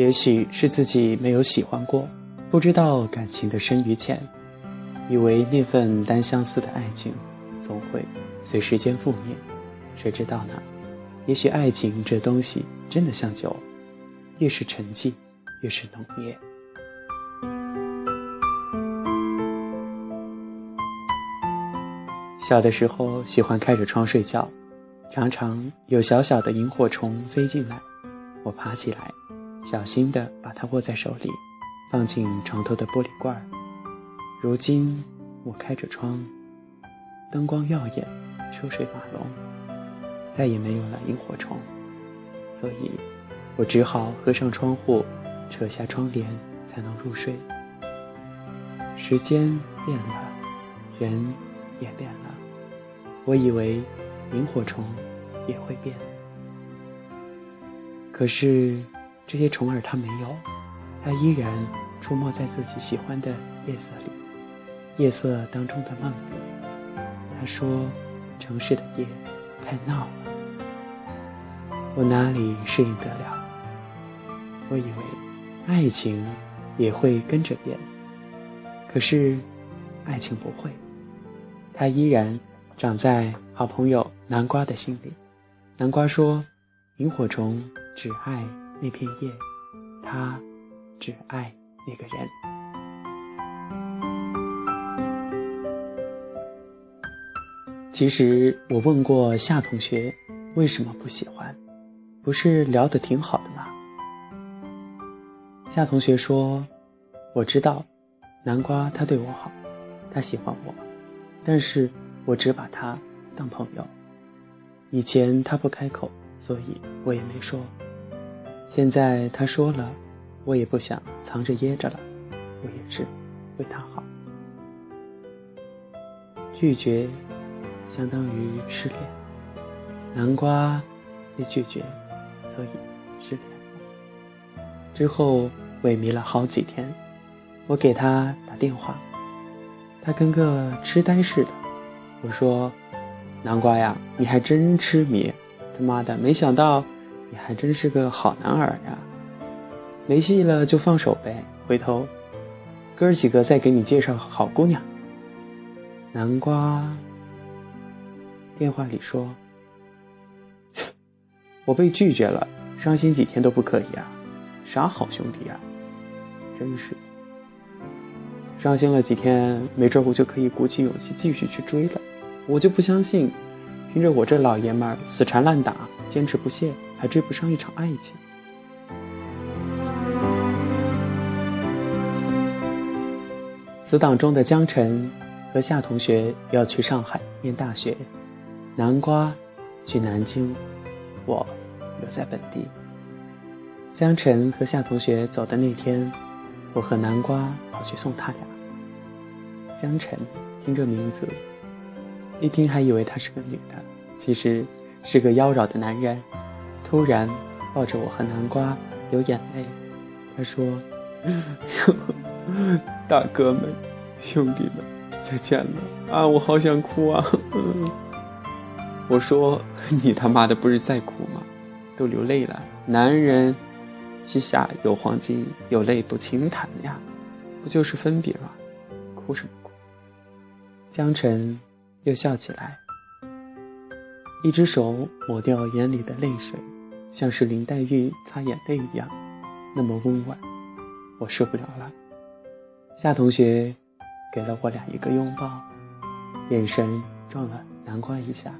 也许是自己没有喜欢过，不知道感情的深与浅，以为那份单相思的爱情总会随时间覆灭。谁知道呢？也许爱情这东西真的像酒，越是沉寂，越是浓烈。小的时候喜欢开着窗睡觉，常常有小小的萤火虫飞进来，我爬起来，小心地把它握在手里，放进床头的玻璃罐儿。如今我开着窗，灯光耀眼，车水马龙，再也没有了萤火虫，所以，我只好合上窗户，扯下窗帘，才能入睡。时间变了，人也变了。我以为萤火虫也会变，可是这些虫儿它没有，它依然出没在自己喜欢的夜色里，夜色当中的梦里。他说：“城市的夜太闹了，我哪里适应得了？”我以为爱情也会跟着变，可是爱情不会，它依然。长在好朋友南瓜的心里。南瓜说：“萤火虫只爱那片叶，他只爱那个人。”其实我问过夏同学，为什么不喜欢？不是聊得挺好的吗？夏同学说：“我知道，南瓜他对我好，他喜欢我，但是……”我只把他当朋友。以前他不开口，所以我也没说。现在他说了，我也不想藏着掖着了。我也是为他好。拒绝，相当于失恋。南瓜被拒绝，所以失恋了。之后萎靡了好几天，我给他打电话，他跟个痴呆似的。我说：“南瓜呀，你还真痴迷，他妈的，没想到你还真是个好男儿呀！没戏了就放手呗，回头哥几个再给你介绍好姑娘。”南瓜电话里说：“我被拒绝了，伤心几天都不可以啊！啥好兄弟啊，真是伤心了几天，没准我就可以鼓起勇气继续去追了。”我就不相信，凭着我这老爷们儿死缠烂打、坚持不懈，还追不上一场爱情。死党中的江晨和夏同学要去上海念大学，南瓜去南京，我留在本地。江晨和夏同学走的那天，我和南瓜跑去送他俩。江晨听这名字。一听还以为她是个女的，其实是个妖娆的男人。突然抱着我和南瓜流眼泪，他说：“ 大哥们，兄弟们，再见了啊！我好想哭啊！” 我说：“你他妈的不是在哭吗？都流泪了。男人膝下有黄金，有泪不轻弹呀，不就是分别吗？哭什么哭？”江晨。又笑起来，一只手抹掉眼里的泪水，像是林黛玉擦眼泪一样，那么温婉。我受不了了。夏同学给了我俩一个拥抱，眼神撞了南瓜一下。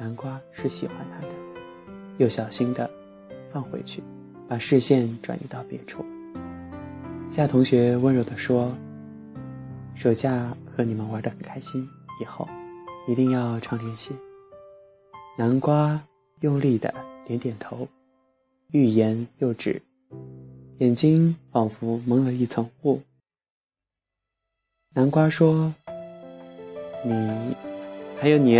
南瓜是喜欢他的，又小心的放回去，把视线转移到别处。夏同学温柔的说：“暑假和你们玩的很开心，以后。”一定要常联系。南瓜用力的点点头，欲言又止，眼睛仿佛蒙了一层雾。南瓜说：“你，还有你，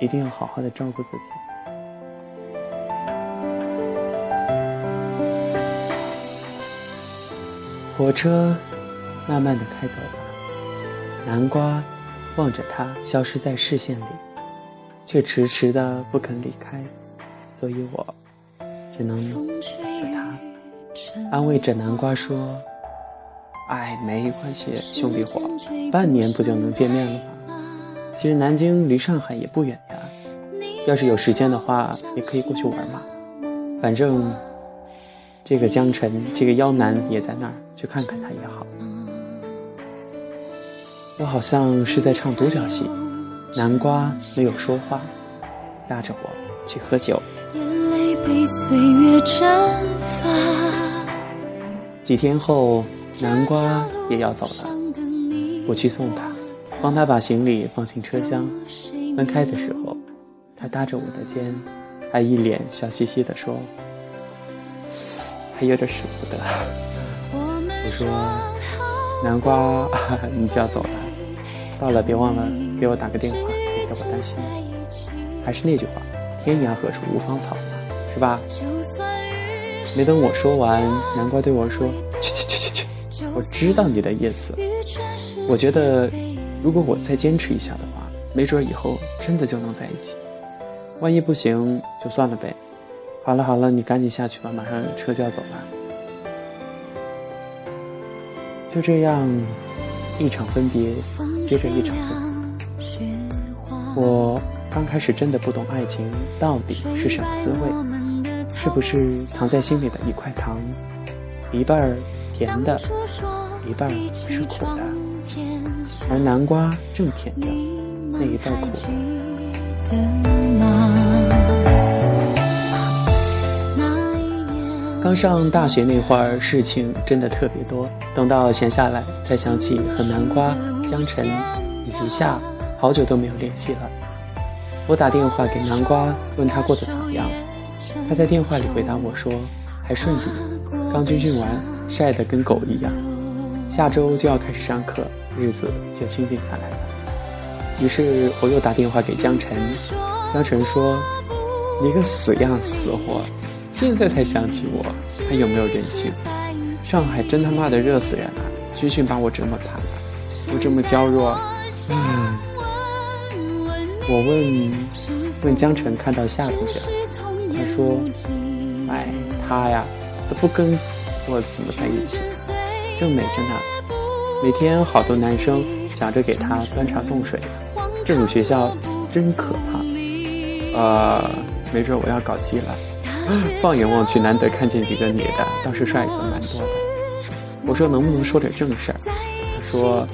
一定要好好的照顾自己。”火车慢慢的开走了，南瓜。望着他消失在视线里，却迟迟的不肯离开，所以我只能和他安慰着南瓜说：“哎，没关系，兄弟伙，半年不就能见面了吗？其实南京离上海也不远呀，要是有时间的话，也可以过去玩嘛。反正这个江辰，这个妖男也在那儿，去看看他也好。”我好像是在唱独角戏，南瓜没有说话，拉着我去喝酒。几天后，南瓜也要走了，我去送他，帮他把行李放进车厢。门开的时候，他搭着我的肩，还一脸笑嘻嘻地说：“还有点舍不得。”我说：“南瓜，你就要走了。”到了，别忘了给我打个电话，别我担心。还是那句话，天涯何处无芳草嘛，是吧？没等我说完，南瓜对我说：“去去去去去，我知道你的意思。我觉得，如果我再坚持一下的话，没准以后真的就能在一起。万一不行，就算了呗。好了好了，你赶紧下去吧，马上车就要走了。就这样，一场分别。”接着一场分我刚开始真的不懂爱情到底是什么滋味，是不是藏在心里的一块糖，一半儿甜的，一半儿是苦的，而南瓜正甜着那一半苦的。刚上大学那会儿，事情真的特别多，等到闲下来，才想起和南瓜。江晨以及夏好久都没有联系了。我打电话给南瓜，问他过得怎么样。他在电话里回答我说：“还顺利，刚军训完，晒得跟狗一样。下周就要开始上课，日子就清静下来了。”于是我又打电话给江晨，江晨说：“你个死样死货，现在才想起我，还有没有人性？上海真他妈的热死人了，军训把我折磨惨了。”我这么娇弱，嗯，我问问江晨看到夏同学，他说：“哎，他呀，都不跟我怎么在一起，正美着呢。每天好多男生想着给他端茶送水，这种学校真可怕。呃，没准我要搞基了。放眼望去，难得看见几个女的，倒是帅哥蛮多的。我说能不能说点正事儿？他说。”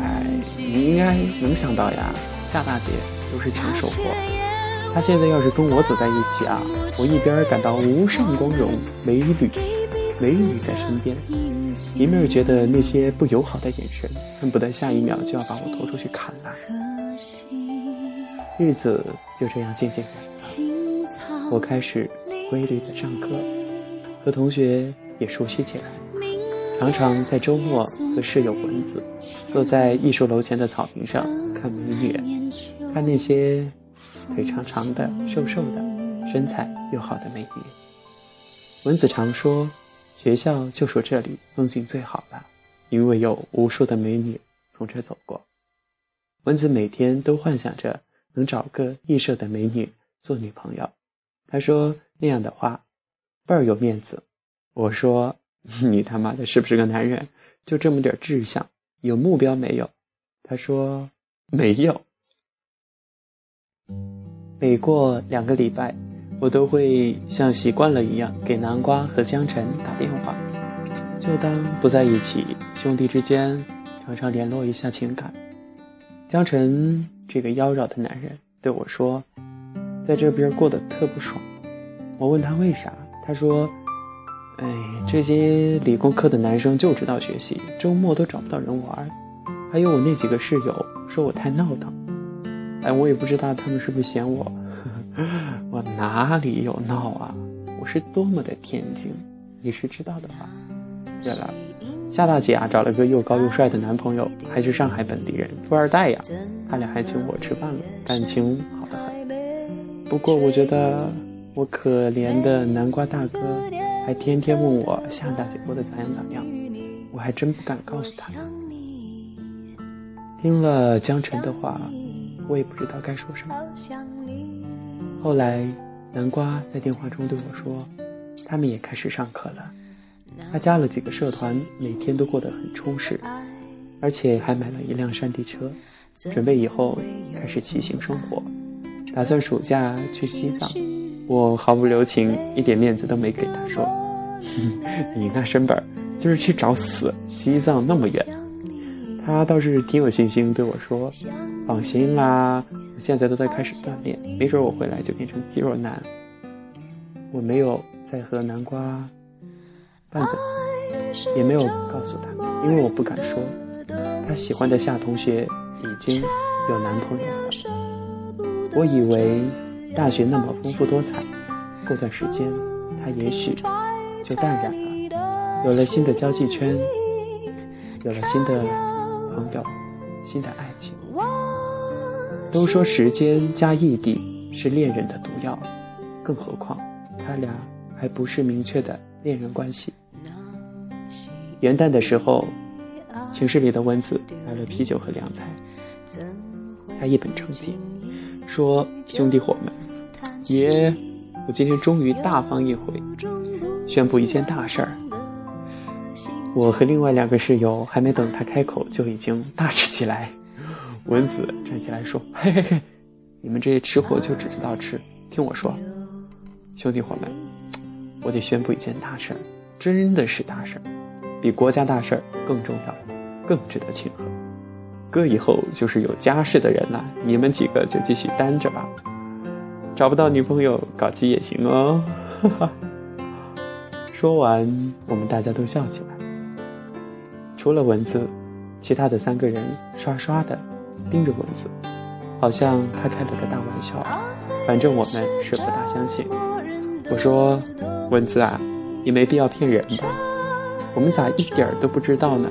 哎你应该能想到呀，夏大姐都是抢手货。他现在要是跟我走在一起啊，我一边感到无上光荣，美女，美女在身边，一面觉得那些不友好的眼神，恨不得下一秒就要把我拖出去砍了。日子就这样渐渐过了，我开始规律的上课，和同学也熟悉起来。常常在周末和室友蚊子坐在艺术楼前的草坪上看美女，看那些腿长长的、瘦瘦的、身材又好的美女。蚊子常说，学校就说这里风景最好了，因为有无数的美女从这走过。蚊子每天都幻想着能找个艺社的美女做女朋友。他说那样的话倍儿有面子。我说。你他妈的是不是个男人？就这么点志向，有目标没有？他说没有。每过两个礼拜，我都会像习惯了一样给南瓜和江晨打电话，就当不在一起，兄弟之间常常联络一下情感。江晨这个妖娆的男人对我说，在这边过得特不爽。我问他为啥，他说。哎，这些理工科的男生就知道学习，周末都找不到人玩。还有我那几个室友说我太闹腾，哎，我也不知道他们是不是嫌我。我哪里有闹啊？我是多么的天津，你是知道的吧？对了，夏大姐啊，找了个又高又帅的男朋友，还是上海本地人，富二代呀。他俩还请我吃饭了，感情好得很。不过我觉得我可怜的南瓜大哥。还天天问我夏大姐过得咋样咋样，我还真不敢告诉他。听了江晨的话，我也不知道该说什么。后来，南瓜在电话中对我说，他们也开始上课了。他加了几个社团，每天都过得很充实，而且还买了一辆山地车，准备以后开始骑行生活，打算暑假去西藏。我毫不留情，一点面子都没给他，说：“你那身板就是去找死，西藏那么远。”她倒是挺有信心对我说：“放心啦，我现在都在开始锻炼，没准我回来就变成肌肉男。”我没有再和南瓜拌嘴，也没有告诉他，因为我不敢说。他喜欢的夏同学已经有男朋友了。我以为大学那么丰富多彩，过段时间他也许就淡然了，有了新的交际圈，有了新的朋友，新的爱情。都说时间加异地是恋人的毒药，更何况。他俩还不是明确的恋人关系。元旦的时候，寝室里的蚊子买了啤酒和凉菜，他一本正经说：“兄弟伙们，爷，我今天终于大方一回，宣布一件大事儿。”我和另外两个室友还没等他开口，就已经大吃起来。蚊子站起来说：“嘿嘿嘿，你们这些吃货就只知道吃，听我说。”兄弟伙们，我得宣布一件大事儿，真的是大事儿，比国家大事儿更重要，更值得庆贺。哥以后就是有家室的人了，你们几个就继续单着吧，找不到女朋友搞基也行哦。哈哈说完，我们大家都笑起来，除了蚊子，其他的三个人刷刷的盯着蚊子，好像他开了个大玩笑。反正我们是不大相信。我说：“蚊子啊，你没必要骗人吧？我们咋一点儿都不知道呢？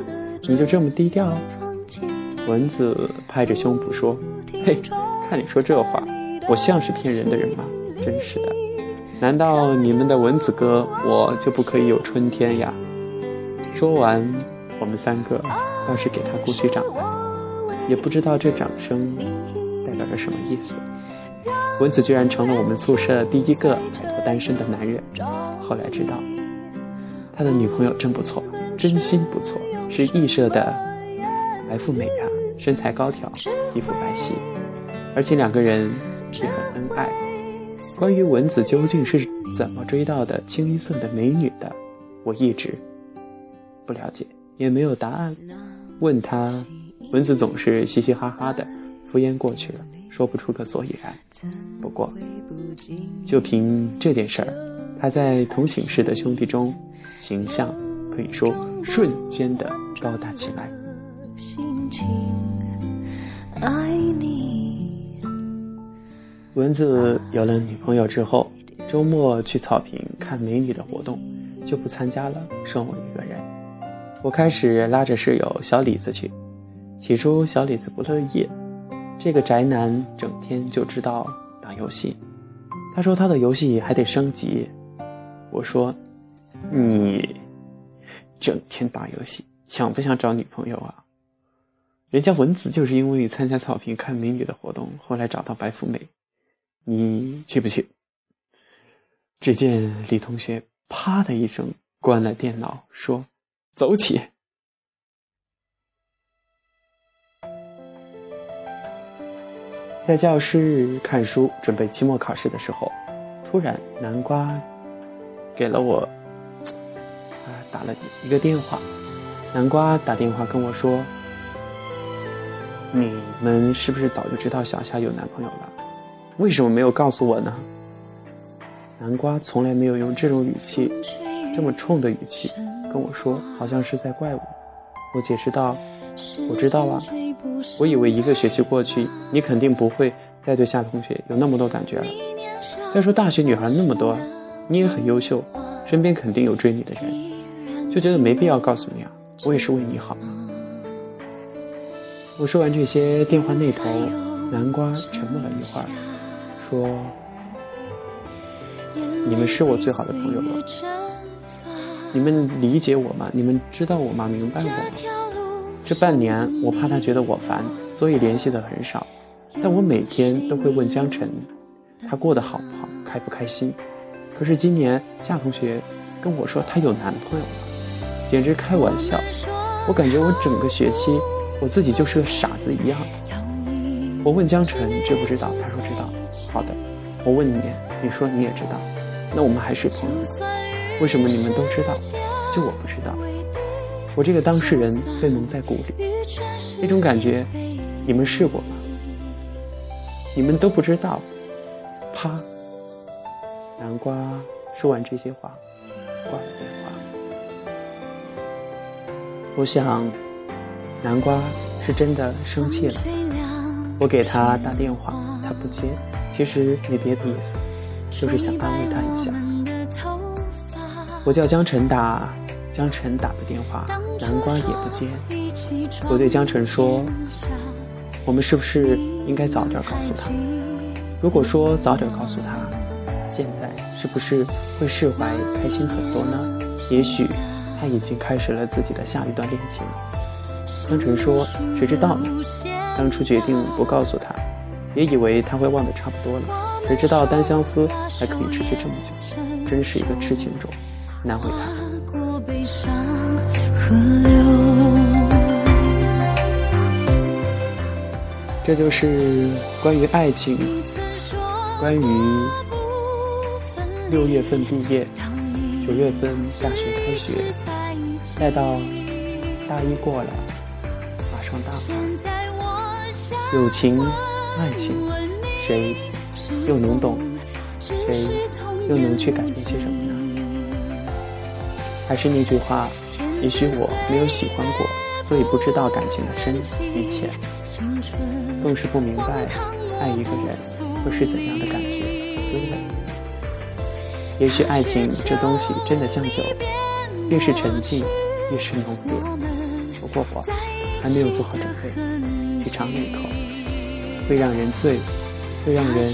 你就这么低调？”蚊子拍着胸脯说：“嘿，看你说这话，我像是骗人的人吗？真是的！难道你们的蚊子哥我就不可以有春天呀？”说完，我们三个倒是给他鼓起掌来，也不知道这掌声代表着什么意思。蚊子居然成了我们宿舍第一个摆脱单身的男人。后来知道，他的女朋友真不错，真心不错，是艺社的白富美啊，身材高挑，皮肤白皙，而且两个人也很恩爱。关于蚊子究竟是怎么追到的清一色的美女的，我一直不了解，也没有答案。问他，蚊子总是嘻嘻哈哈的敷衍过去了。说不出个所以然。不过，就凭这件事儿，他在同寝室的兄弟中形象可以说瞬间的高大起来。心情爱你蚊子有了女朋友之后，周末去草坪看美女的活动就不参加了，剩我一个人。我开始拉着室友小李子去，起初小李子不乐意。这个宅男整天就知道打游戏，他说他的游戏还得升级。我说：“你整天打游戏，想不想找女朋友啊？”人家蚊子就是因为参加草坪看美女的活动，后来找到白富美。你去不去？只见李同学啪的一声关了电脑，说：“走起。”在教室看书准备期末考试的时候，突然南瓜给了我啊打了一个电话。南瓜打电话跟我说：“你们是不是早就知道小夏有男朋友了？为什么没有告诉我呢？”南瓜从来没有用这种语气，这么冲的语气跟我说，好像是在怪我。我解释道：“我知道啊。”我以为一个学期过去，你肯定不会再对夏同学有那么多感觉了。再说大学女孩那么多，你也很优秀，身边肯定有追你的人，就觉得没必要告诉你啊。我也是为你好。我说完这些，电话那头南瓜沉默了一会儿，说：“你们是我最好的朋友了，你们理解我吗？你们知道我吗？明白我吗？”这半年，我怕他觉得我烦，所以联系的很少。但我每天都会问江晨，他过得好不好，开不开心。可是今年夏同学跟我说他有男朋友了，简直开玩笑。我感觉我整个学期，我自己就是个傻子一样。我问江晨知不知道，他说知道。好的，我问你，你说你也知道，那我们还是朋友。为什么你们都知道，就我不知道？我这个当事人被蒙在鼓里，那种感觉，你们试过吗？你们都不知道。啪！南瓜说完这些话，挂了电话。我想，南瓜是真的生气了。我给他打电话，他不接。其实没别的意思，就是想安慰他一下。我叫江晨打，江晨打的电话，南瓜也不接。我对江晨说：“我们是不是应该早点告诉他？如果说早点告诉他。”现在是不是会释怀、开心很多呢？也许他已经开始了自己的下一段恋情。江晨说：“谁知道呢？当初决定不告诉他，也以为他会忘得差不多了。谁知道单相思还可以持续这么久，真是一个痴情种，难为他。”这就是关于爱情，关于。六月份毕业，九月份大学开学，再到大一过了，马上大二。友情、爱情，谁又能懂？谁又能去改变些什么呢？还是那句话，也许我没有喜欢过，所以不知道感情的深与浅，更是不明白爱一个人会是怎样的感觉滋味。也许爱情这东西真的像酒，越是沉静，越是浓烈。不过我还没有做好准备去尝那一口会让人醉、会让人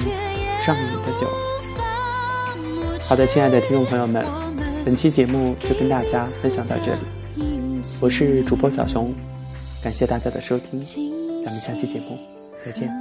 上瘾的酒。好的，亲爱的听众朋友们，本期节目就跟大家分享到这里。我是主播小熊，感谢大家的收听，咱们下期节目再见。